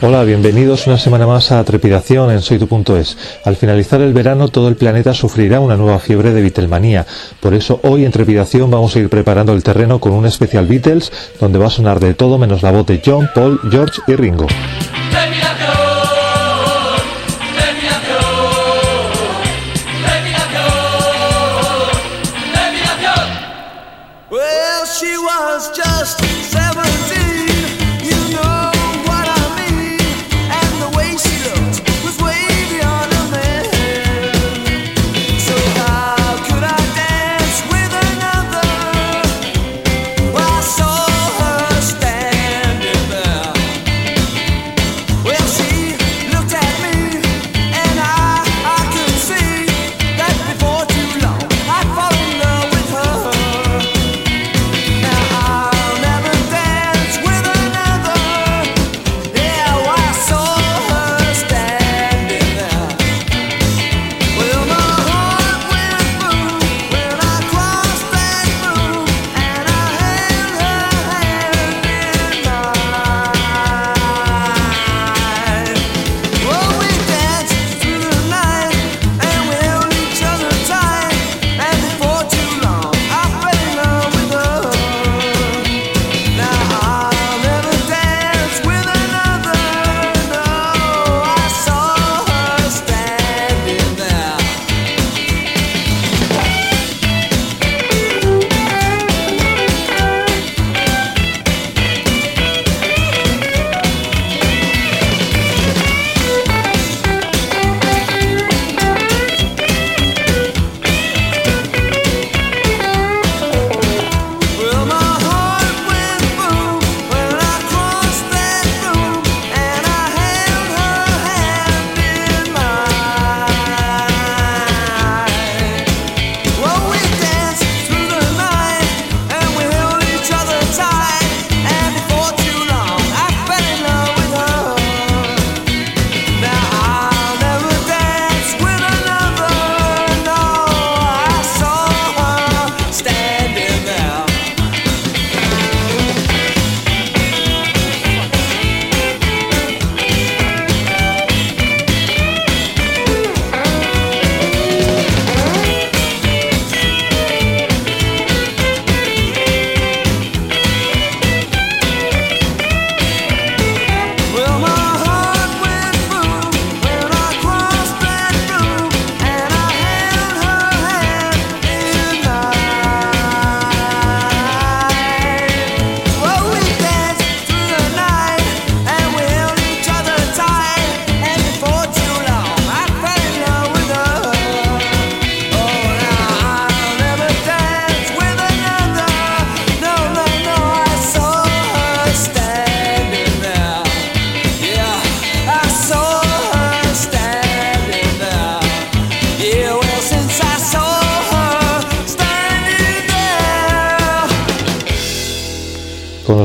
Hola, bienvenidos una semana más a Trepidación en soytu.es. Al finalizar el verano todo el planeta sufrirá una nueva fiebre de Beatlemanía. Por eso hoy en Trepidación vamos a ir preparando el terreno con un especial Beatles donde va a sonar de todo menos la voz de John, Paul, George y Ringo.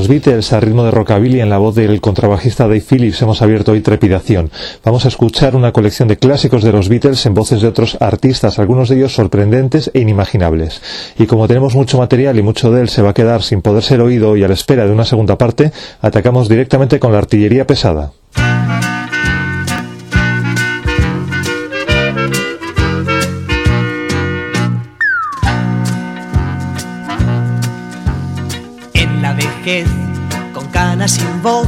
Los Beatles a ritmo de rockabilly en la voz del contrabajista Dave Phillips hemos abierto hoy Trepidación. Vamos a escuchar una colección de clásicos de los Beatles en voces de otros artistas, algunos de ellos sorprendentes e inimaginables. Y como tenemos mucho material y mucho de él se va a quedar sin poder ser oído y a la espera de una segunda parte, atacamos directamente con la artillería pesada. Con canas sin voz,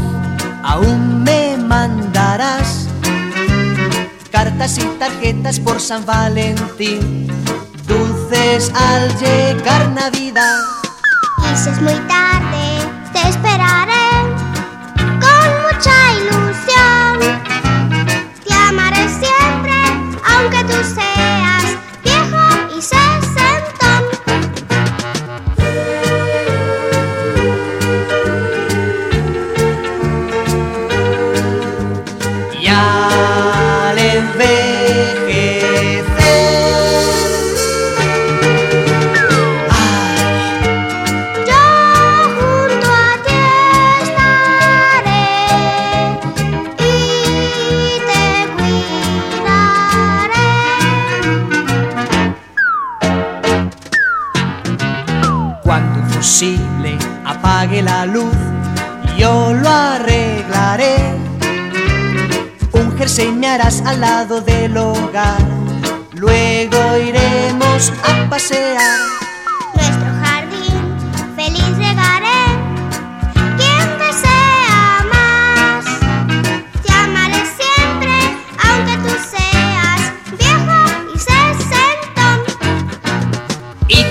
aún me mandarás cartas y tarjetas por San Valentín, dulces al llegar Navidad. Es muy tarde, te esperaré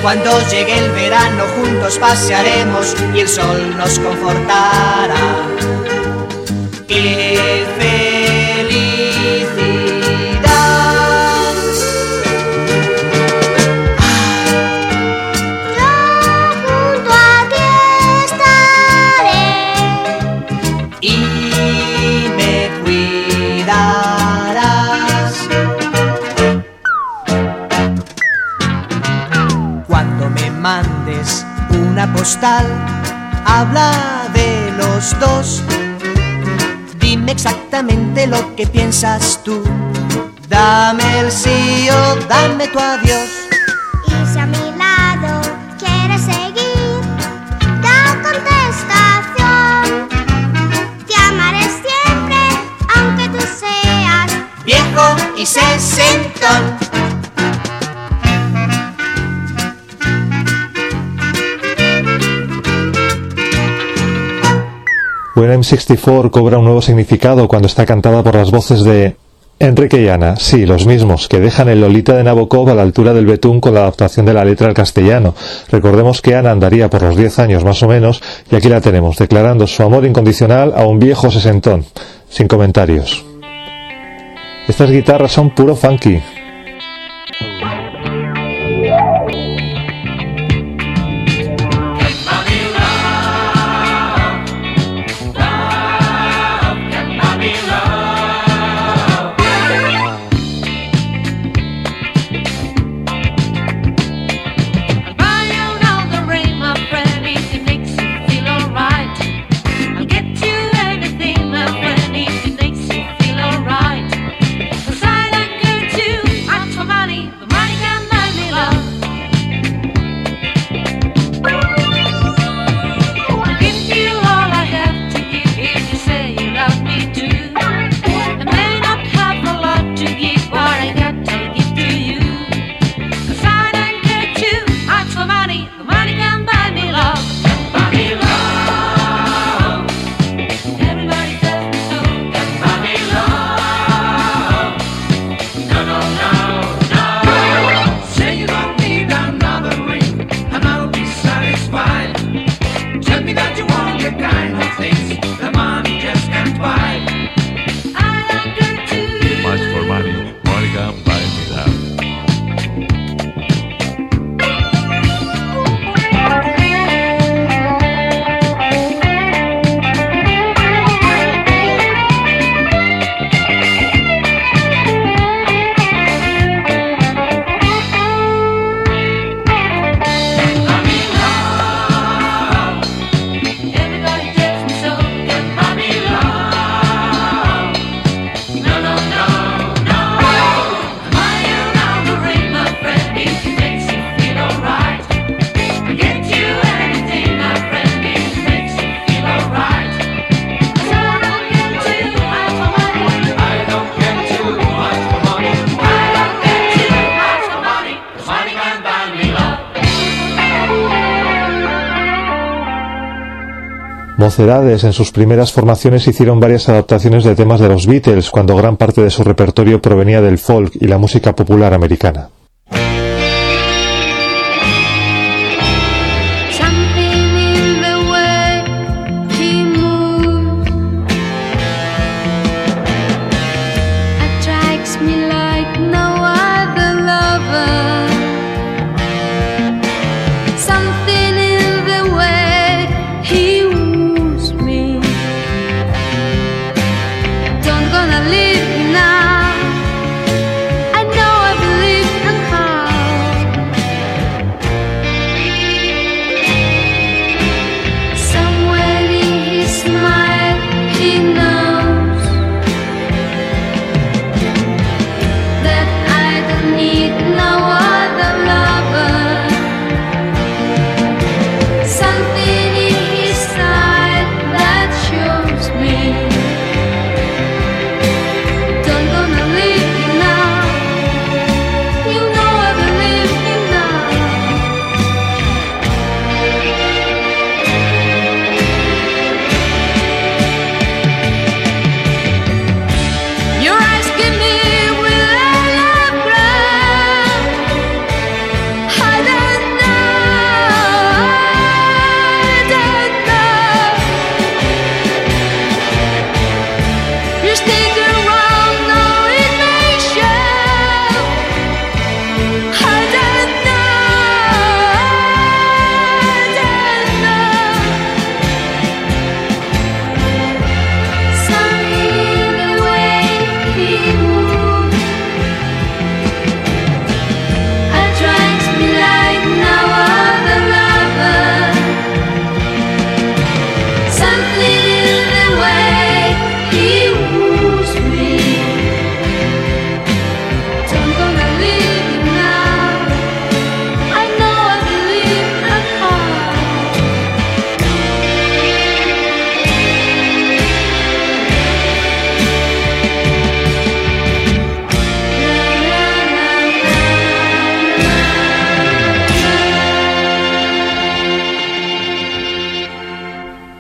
cuando llegue el verano juntos pasearemos y el sol nos confortará. Postal, habla de los dos. Dime exactamente lo que piensas tú. Dame el sí o dame tu adiós. Y si a mi lado quieres seguir, da contestación. Te amaré siempre, aunque tú seas Viejo y sesentón. When I'm 64 cobra un nuevo significado cuando está cantada por las voces de Enrique y Ana, sí, los mismos, que dejan el Lolita de Nabokov a la altura del betún con la adaptación de la letra al castellano. Recordemos que Ana andaría por los 10 años más o menos, y aquí la tenemos, declarando su amor incondicional a un viejo sesentón. Sin comentarios. Estas guitarras son puro funky. En sus primeras formaciones hicieron varias adaptaciones de temas de los Beatles cuando gran parte de su repertorio provenía del folk y la música popular americana.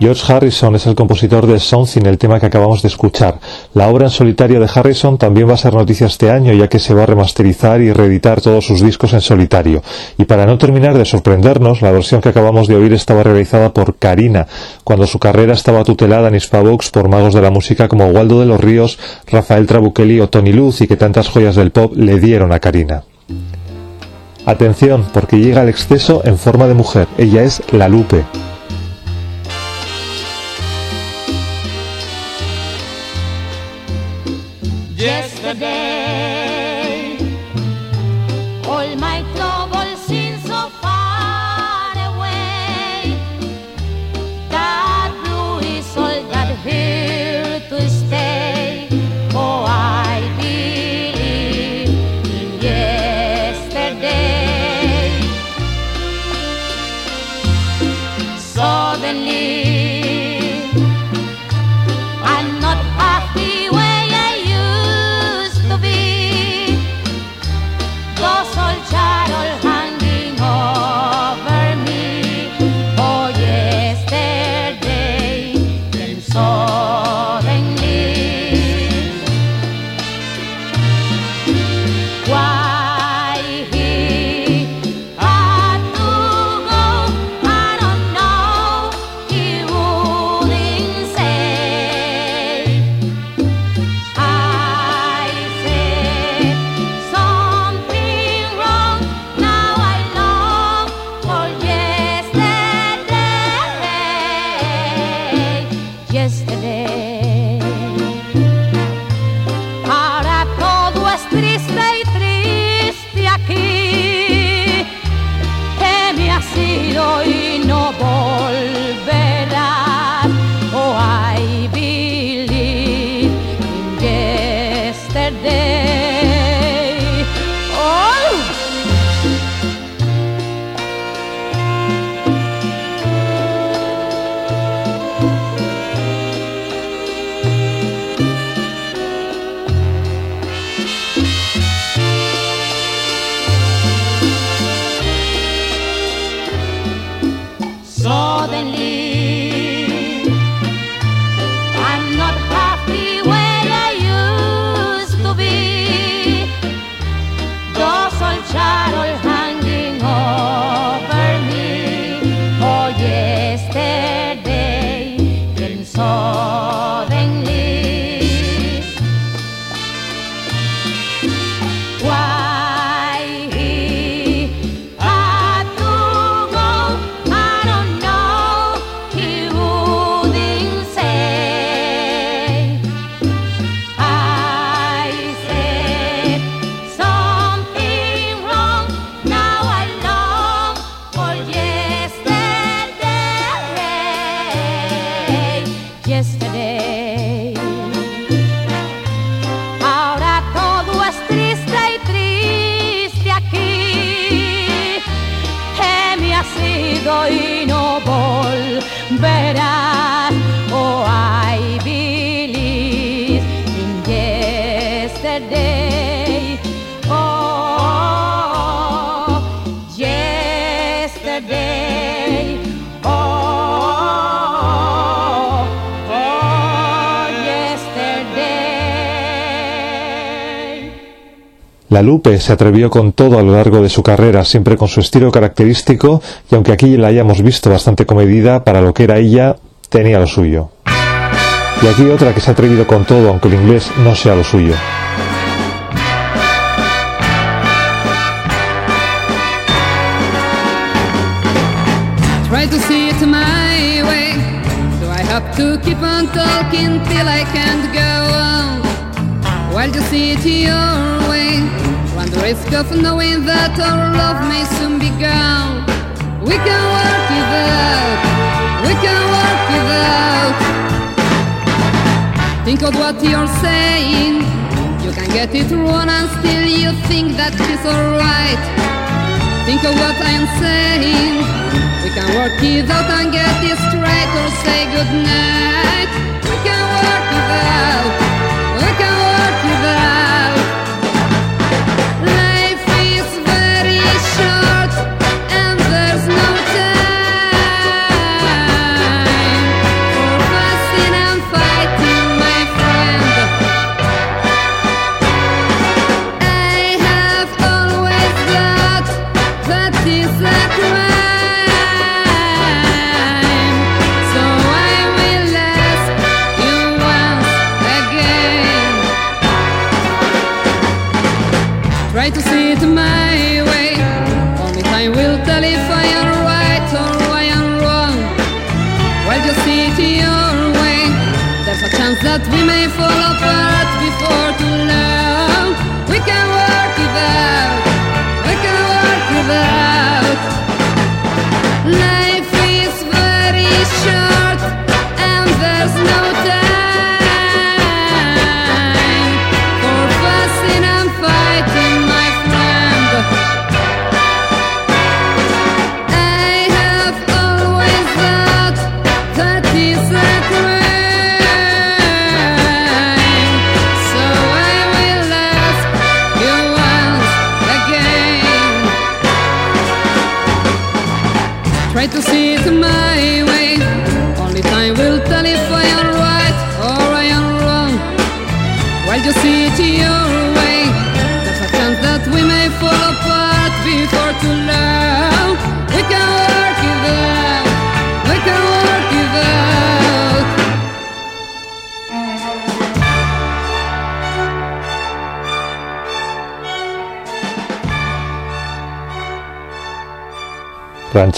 George Harrison es el compositor de Something, el tema que acabamos de escuchar. La obra en solitario de Harrison también va a ser noticia este año, ya que se va a remasterizar y reeditar todos sus discos en solitario. Y para no terminar de sorprendernos, la versión que acabamos de oír estaba realizada por Karina, cuando su carrera estaba tutelada en Hispavox por magos de la música como Waldo de los Ríos, Rafael Trabuchelli o Tony Luz y que tantas joyas del pop le dieron a Karina. Atención, porque llega al exceso en forma de mujer. Ella es la Lupe. ali. La Lupe se atrevió con todo a lo largo de su carrera, siempre con su estilo característico, y aunque aquí la hayamos visto bastante comedida, para lo que era ella, tenía lo suyo. Y aquí otra que se ha atrevido con todo, aunque el inglés no sea lo suyo. Risk of knowing that our love may soon be gone. We can work it out. We can work it out. Think of what you're saying. You can get it wrong and still you think that it's alright. Think of what I'm saying. We can work it out and get it straight or say goodnight.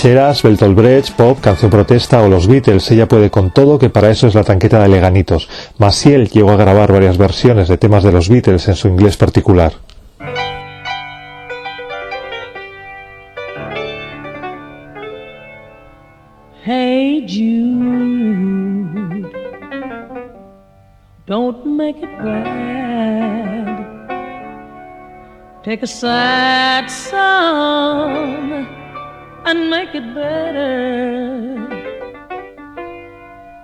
Rancheras, Brecht, pop, canción protesta o los Beatles, ella puede con todo que para eso es la tanqueta de Leganitos. Maciel llegó a grabar varias versiones de temas de los Beatles en su inglés particular. Hey. Take a and make it better.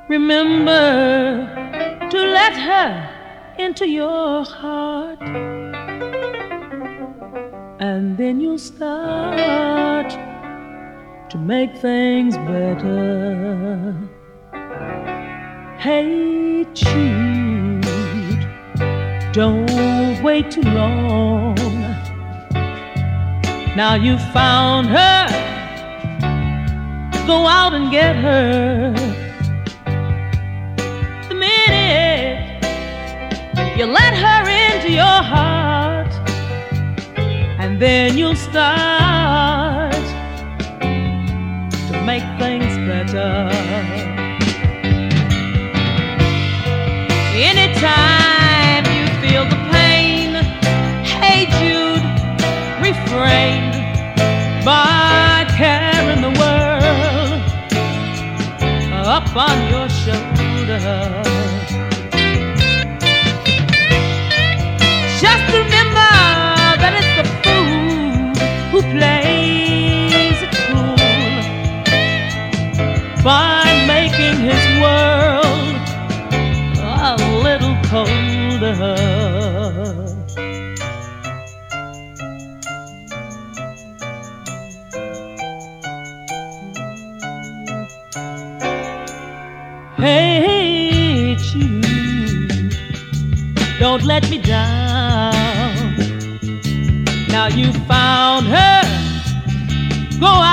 Remember to let her into your heart, and then you'll start to make things better. Hey, Jude, don't wait too long. Now you found her, go out and get her. The minute you let her into your heart, and then you'll start on your shoulder. Just remember that it's the fool who plays it cool by making his world a little colder. Hey, Jude, don't let me down. Now you found her, go out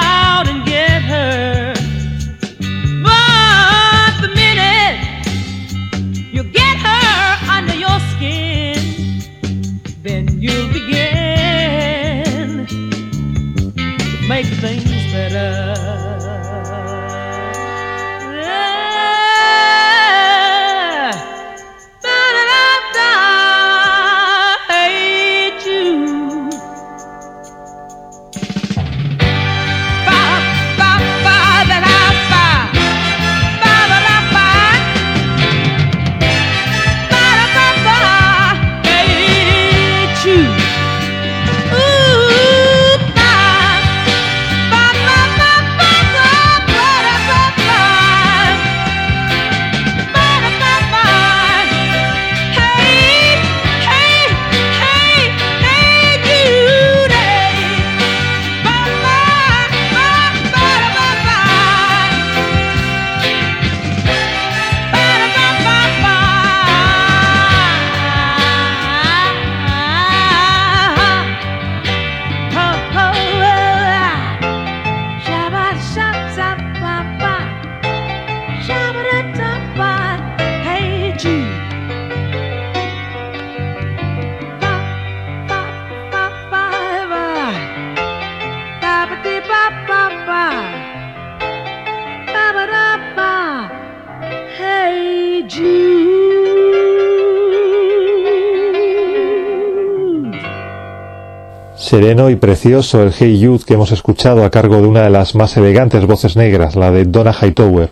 Sereno y precioso el Hey Youth que hemos escuchado a cargo de una de las más elegantes voces negras, la de Donna Hightower.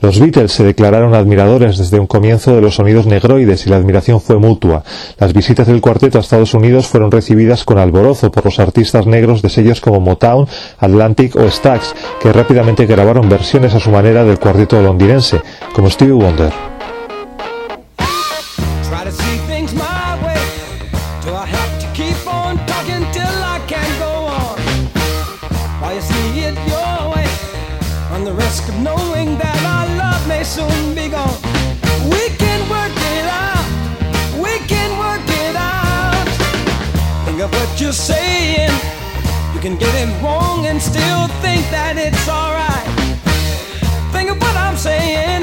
Los Beatles se declararon admiradores desde un comienzo de los sonidos negroides y la admiración fue mutua. Las visitas del cuarteto a Estados Unidos fueron recibidas con alborozo por los artistas negros de sellos como Motown, Atlantic o Stax, que rápidamente grabaron versiones a su manera del cuarteto londinense, como Stevie Wonder. I can't go on? You see it your way, on the risk of knowing that our love may soon be gone. We can work it out. We can work it out. Think of what you're saying. You can get it wrong and still think that it's alright. Think of what I'm saying.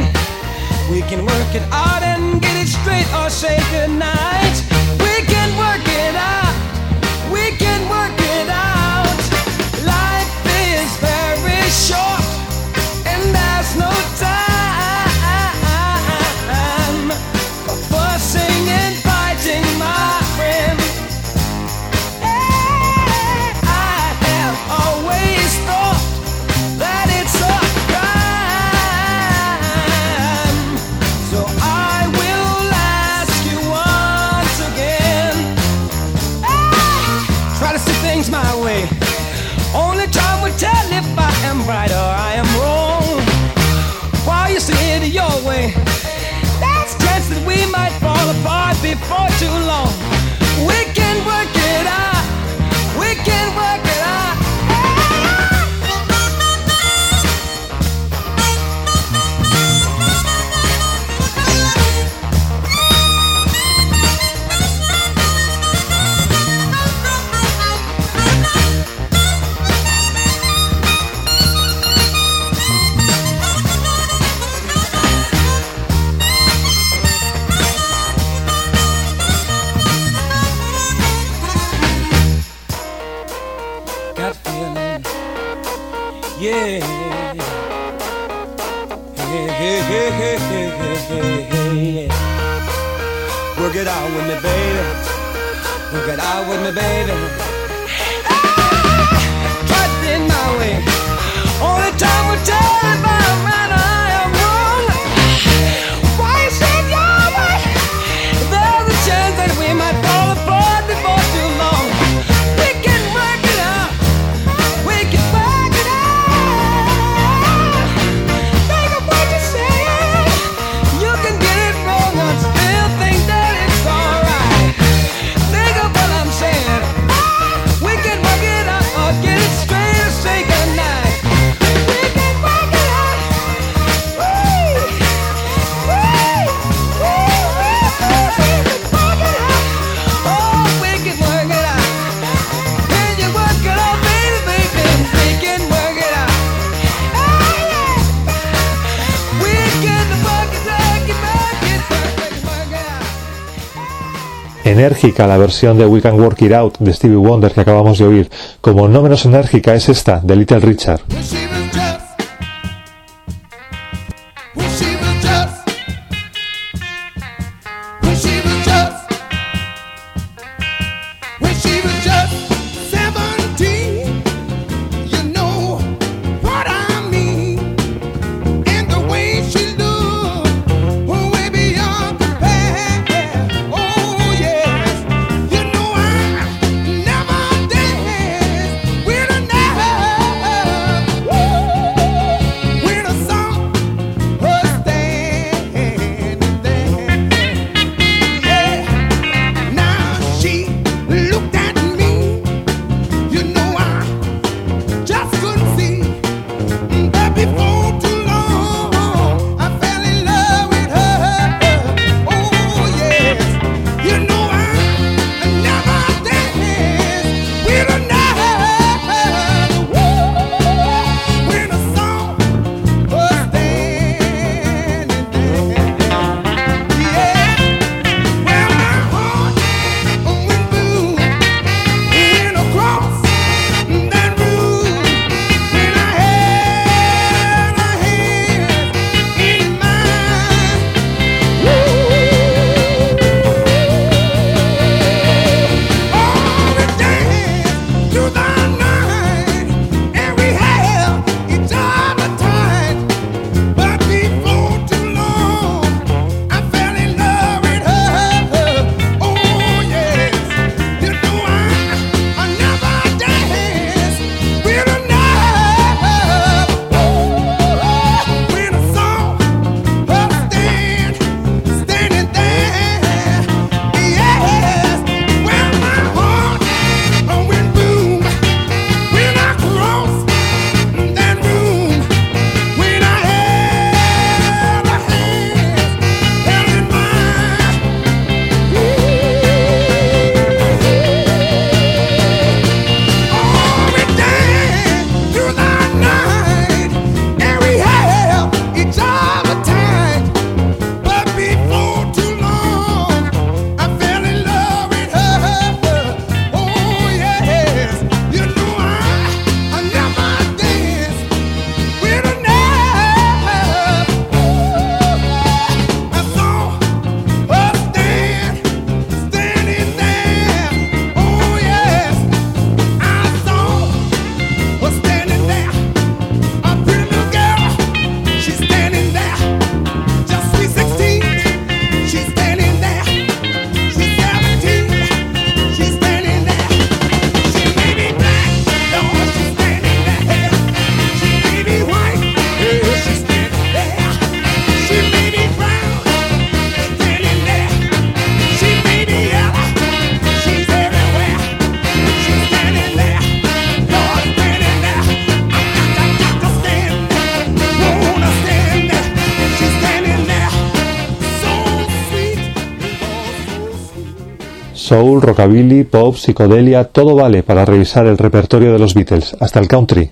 We can work it out and get it straight or say goodnight. We can work it out. No time my way. Only time will tell if I am right or I am wrong. While you see it your way, there's a chance that we might fall apart before too long. We can work it out. We can work Work out with me, baby. It out with me, baby. Ah, Try it in my way. Only time will tell Enérgica la versión de We Can Work It Out de Stevie Wonder que acabamos de oír, como no menos enérgica es esta de Little Richard. Soul, rockabilly, pop, psicodelia, todo vale para revisar el repertorio de los Beatles, hasta el country.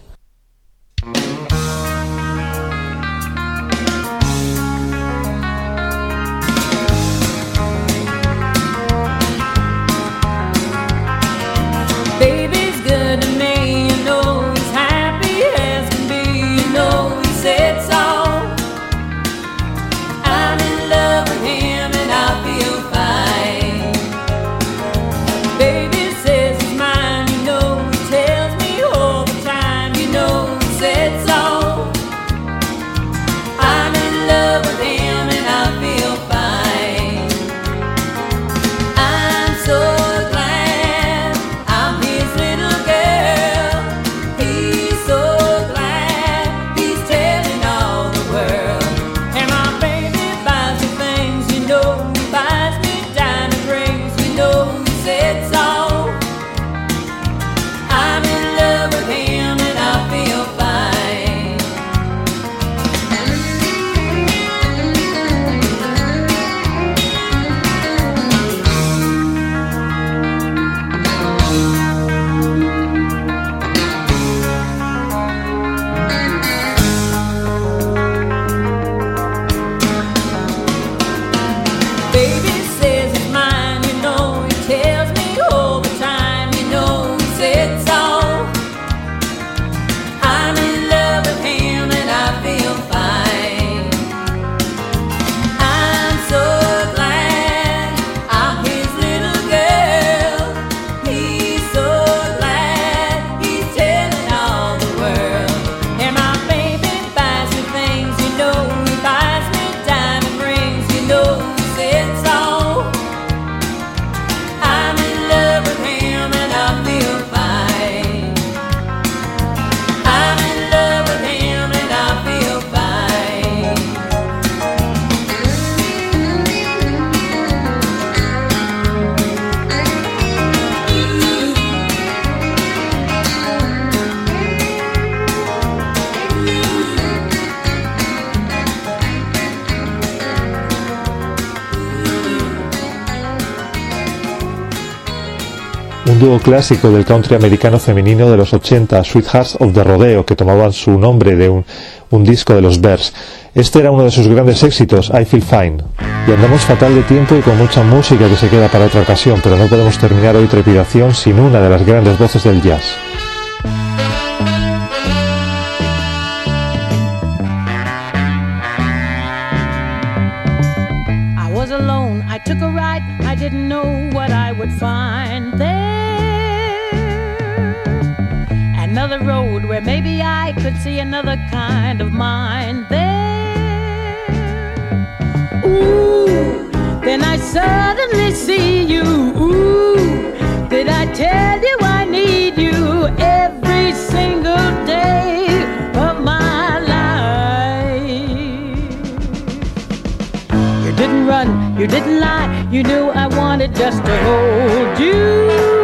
Dúo clásico del country americano femenino de los 80, Sweethearts of the Rodeo, que tomaban su nombre de un, disco de los Bears. Este era uno de sus grandes éxitos, I Feel Fine. Y andamos fatal de tiempo y con mucha música que se queda para otra ocasión, pero no podemos terminar hoy Trepidación sin una de las grandes voces del jazz. Another road where maybe I could see another kind of mind there. Ooh, then I suddenly see you. Ooh, did I tell you I need you every single day of my life? You didn't run, you didn't lie, you knew I wanted just to hold you.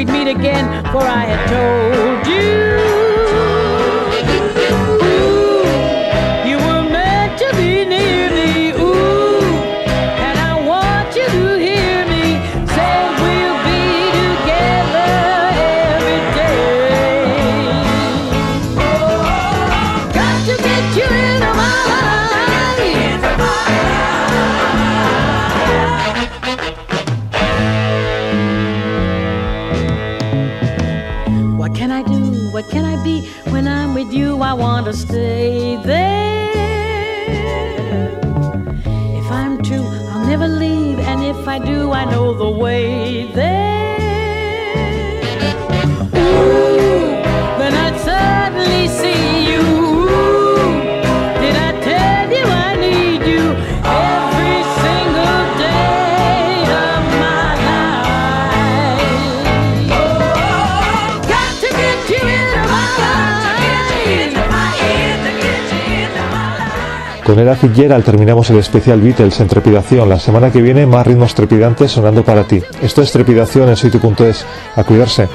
We'd meet again, for I had told you. I want to stay there. If I'm true, I'll never leave, and if I do, I know the way there. Con Ella Fitzgerald terminamos el especial Beatles en Trepidación. La semana que viene más ritmos trepidantes sonando para ti. Esto es Trepidación en soytu.es. A cuidarse.